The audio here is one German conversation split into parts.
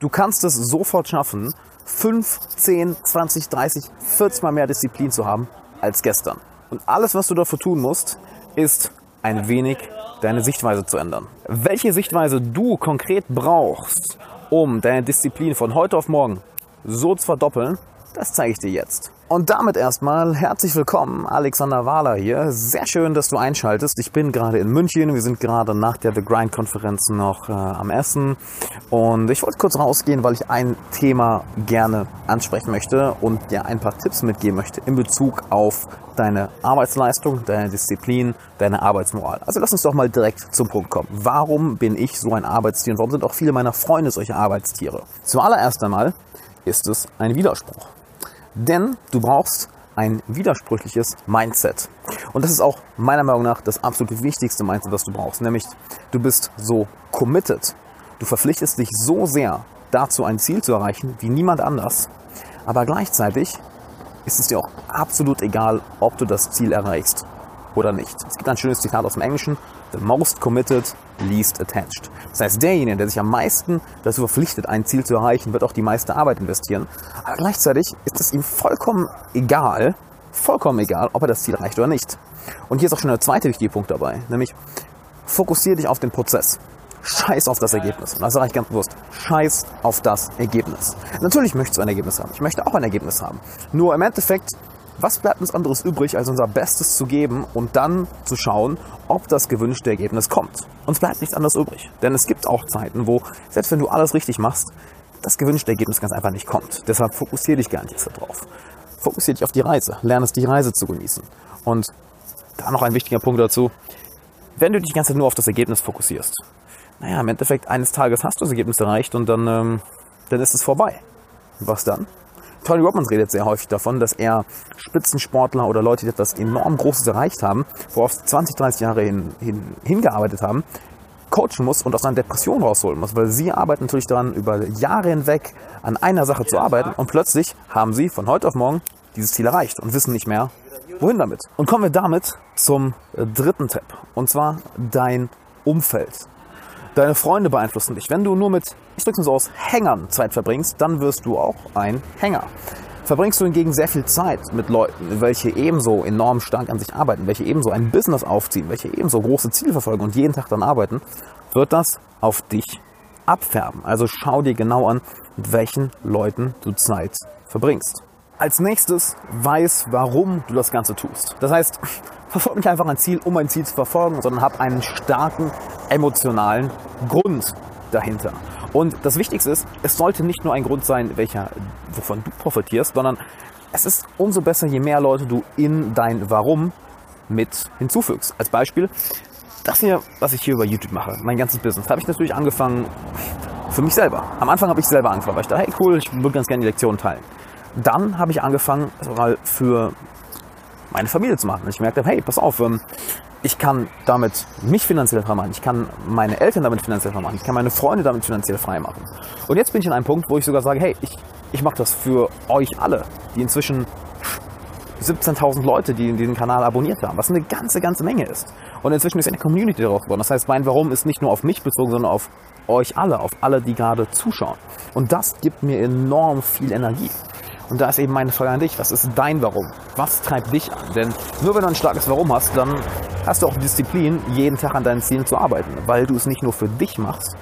Du kannst es sofort schaffen, 5, 10, 20, 30, 40 mal mehr Disziplin zu haben als gestern. Und alles, was du dafür tun musst, ist ein wenig deine Sichtweise zu ändern. Welche Sichtweise du konkret brauchst, um deine Disziplin von heute auf morgen so zu verdoppeln, das zeige ich dir jetzt. Und damit erstmal herzlich willkommen, Alexander Wahler hier. Sehr schön, dass du einschaltest. Ich bin gerade in München. Wir sind gerade nach der The Grind Konferenz noch äh, am Essen. Und ich wollte kurz rausgehen, weil ich ein Thema gerne ansprechen möchte und dir ein paar Tipps mitgeben möchte in Bezug auf deine Arbeitsleistung, deine Disziplin, deine Arbeitsmoral. Also lass uns doch mal direkt zum Punkt kommen. Warum bin ich so ein Arbeitstier und warum sind auch viele meiner Freunde solche Arbeitstiere? Zuallererst einmal ist es ein Widerspruch. Denn du brauchst ein widersprüchliches Mindset. Und das ist auch meiner Meinung nach das absolut wichtigste Mindset, das du brauchst. Nämlich, du bist so committed. Du verpflichtest dich so sehr dazu, ein Ziel zu erreichen, wie niemand anders. Aber gleichzeitig ist es dir auch absolut egal, ob du das Ziel erreichst oder nicht. Es gibt ein schönes Zitat aus dem Englischen. The most committed, least attached. Das heißt, derjenige, der sich am meisten dazu verpflichtet, ein Ziel zu erreichen, wird auch die meiste Arbeit investieren. Aber gleichzeitig ist es ihm vollkommen egal, vollkommen egal, ob er das Ziel erreicht oder nicht. Und hier ist auch schon der zweite wichtige Punkt dabei, nämlich fokussiere dich auf den Prozess. Scheiß auf das Ergebnis. Und das sage ich ganz bewusst. Scheiß auf das Ergebnis. Natürlich möchtest du ein Ergebnis haben. Ich möchte auch ein Ergebnis haben. Nur im Endeffekt was bleibt uns anderes übrig, als unser Bestes zu geben und dann zu schauen, ob das gewünschte Ergebnis kommt? Uns bleibt nichts anderes übrig. Denn es gibt auch Zeiten, wo, selbst wenn du alles richtig machst, das gewünschte Ergebnis ganz einfach nicht kommt. Deshalb fokussiere dich gar nicht jetzt darauf. Fokussiere dich auf die Reise. Lerne es, die Reise zu genießen. Und da noch ein wichtiger Punkt dazu. Wenn du dich die ganze Zeit nur auf das Ergebnis fokussierst, naja, im Endeffekt eines Tages hast du das Ergebnis erreicht und dann, ähm, dann ist es vorbei. Was dann? Tony Robbins redet sehr häufig davon, dass er Spitzensportler oder Leute, die etwas enorm Großes erreicht haben, worauf sie 20, 30 Jahre hin, hin, hingearbeitet haben, coachen muss und aus einer Depression rausholen muss, weil sie arbeiten natürlich daran, über Jahre hinweg an einer Sache zu arbeiten und plötzlich haben sie von heute auf morgen dieses Ziel erreicht und wissen nicht mehr, wohin damit. Und kommen wir damit zum dritten Tipp und zwar dein Umfeld. Deine Freunde beeinflussen dich. Wenn du nur mit, ich drück's so aus, Hängern Zeit verbringst, dann wirst du auch ein Hänger. Verbringst du hingegen sehr viel Zeit mit Leuten, welche ebenso enorm stark an sich arbeiten, welche ebenso ein Business aufziehen, welche ebenso große Ziele verfolgen und jeden Tag dann arbeiten, wird das auf dich abfärben. Also schau dir genau an, mit welchen Leuten du Zeit verbringst. Als nächstes weiß, warum du das Ganze tust. Das heißt, verfolge nicht einfach ein Ziel, um ein Ziel zu verfolgen, sondern hab einen starken emotionalen Grund dahinter. Und das Wichtigste ist, es sollte nicht nur ein Grund sein, welcher, wovon du profitierst, sondern es ist umso besser, je mehr Leute du in dein Warum mit hinzufügst. Als Beispiel, das hier, was ich hier über YouTube mache, mein ganzes Business, habe ich natürlich angefangen für mich selber. Am Anfang habe ich selber angefangen, weil ich dachte, hey cool, ich würde ganz gerne die Lektionen teilen. Dann habe ich angefangen, mal für meine Familie zu machen. Und ich merkte, hey, pass auf, ähm, ich kann damit mich finanziell frei machen, ich kann meine Eltern damit finanziell frei machen, ich kann meine Freunde damit finanziell frei machen. Und jetzt bin ich an einem Punkt, wo ich sogar sage, hey, ich, ich mache das für euch alle, die inzwischen 17.000 Leute, die diesen Kanal abonniert haben, was eine ganze, ganze Menge ist. Und inzwischen ist eine Community daraus geworden. Das heißt, mein Warum ist nicht nur auf mich bezogen, sondern auf euch alle, auf alle, die gerade zuschauen. Und das gibt mir enorm viel Energie. Und da ist eben meine Frage an dich, was ist dein Warum? Was treibt dich an? Denn nur wenn du ein starkes Warum hast, dann hast du auch Disziplin, jeden Tag an deinen Zielen zu arbeiten, weil du es nicht nur für dich machst,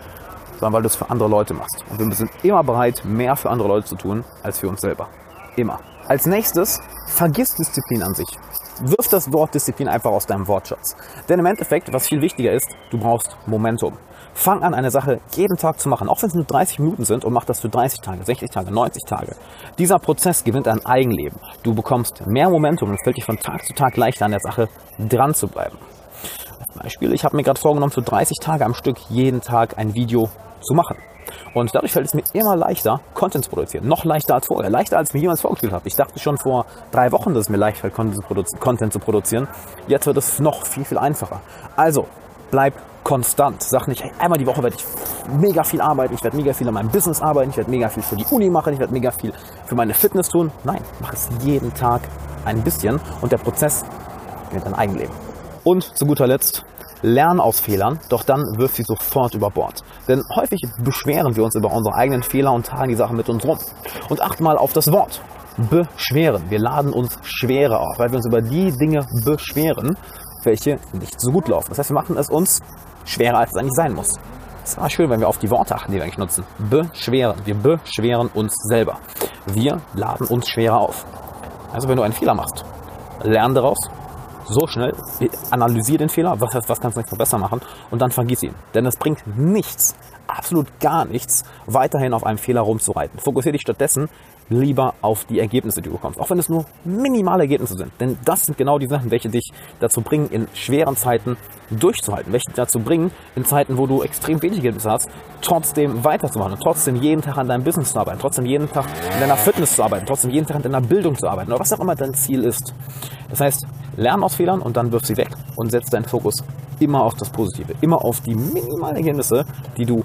sondern weil du es für andere Leute machst. Und wir sind immer bereit, mehr für andere Leute zu tun, als für uns selber. Immer. Als nächstes, vergiss Disziplin an sich. Wirf das Wort Disziplin einfach aus deinem Wortschatz. Denn im Endeffekt, was viel wichtiger ist, du brauchst Momentum. Fang an, eine Sache jeden Tag zu machen, auch wenn es nur 30 Minuten sind und mach das für 30 Tage, 60 Tage, 90 Tage. Dieser Prozess gewinnt ein Eigenleben. Du bekommst mehr Momentum und es fällt dir von Tag zu Tag leichter an der Sache dran zu bleiben. Als Beispiel, ich habe mir gerade vorgenommen, für 30 Tage am Stück jeden Tag ein Video zu machen. Und dadurch fällt es mir immer leichter, Content zu produzieren. Noch leichter als vorher. Leichter als mir jemals vorgestellt habe. Ich dachte schon vor drei Wochen, dass es mir leicht fällt, Content zu produzieren. Jetzt wird es noch viel, viel einfacher. Also, bleib konstant. Sag nicht, hey, einmal die Woche werde ich mega viel arbeiten, ich werde mega viel an meinem Business arbeiten, ich werde mega viel für die Uni machen, ich werde mega viel für meine Fitness tun. Nein, mach es jeden Tag ein bisschen und der Prozess wird dein Eigenleben. Und zu guter Letzt, lern aus Fehlern, doch dann wirf sie sofort über Bord. Denn häufig beschweren wir uns über unsere eigenen Fehler und tragen die Sache mit uns rum. Und acht mal auf das Wort. Beschweren. Wir laden uns Schwere auf, weil wir uns über die Dinge beschweren, welche nicht so gut laufen. Das heißt, wir machen es uns schwerer, als es eigentlich sein muss. Es war schön, wenn wir auf die Worte achten, die wir eigentlich nutzen. Beschweren. Wir beschweren uns selber. Wir laden uns schwerer auf. Also wenn du einen Fehler machst, lern daraus, so schnell, analysiere den Fehler, was, was kannst du nicht besser machen und dann vergiss ihn. Denn es bringt nichts, absolut gar nichts, weiterhin auf einem Fehler rumzureiten. Fokussiere dich stattdessen lieber auf die Ergebnisse, die du bekommst. Auch wenn es nur minimale Ergebnisse sind. Denn das sind genau die Sachen, welche dich dazu bringen, in schweren Zeiten durchzuhalten. Welche dich dazu bringen, in Zeiten, wo du extrem wenig Ergebnisse hast, trotzdem weiterzumachen und trotzdem jeden Tag an deinem Business zu arbeiten, trotzdem jeden Tag in deiner Fitness zu arbeiten, trotzdem jeden Tag an deiner Bildung zu arbeiten oder was auch immer dein Ziel ist. Das heißt, lern aus Fehlern und dann wirf sie weg und setz deinen Fokus immer auf das Positive, immer auf die minimalen Ergebnisse, die du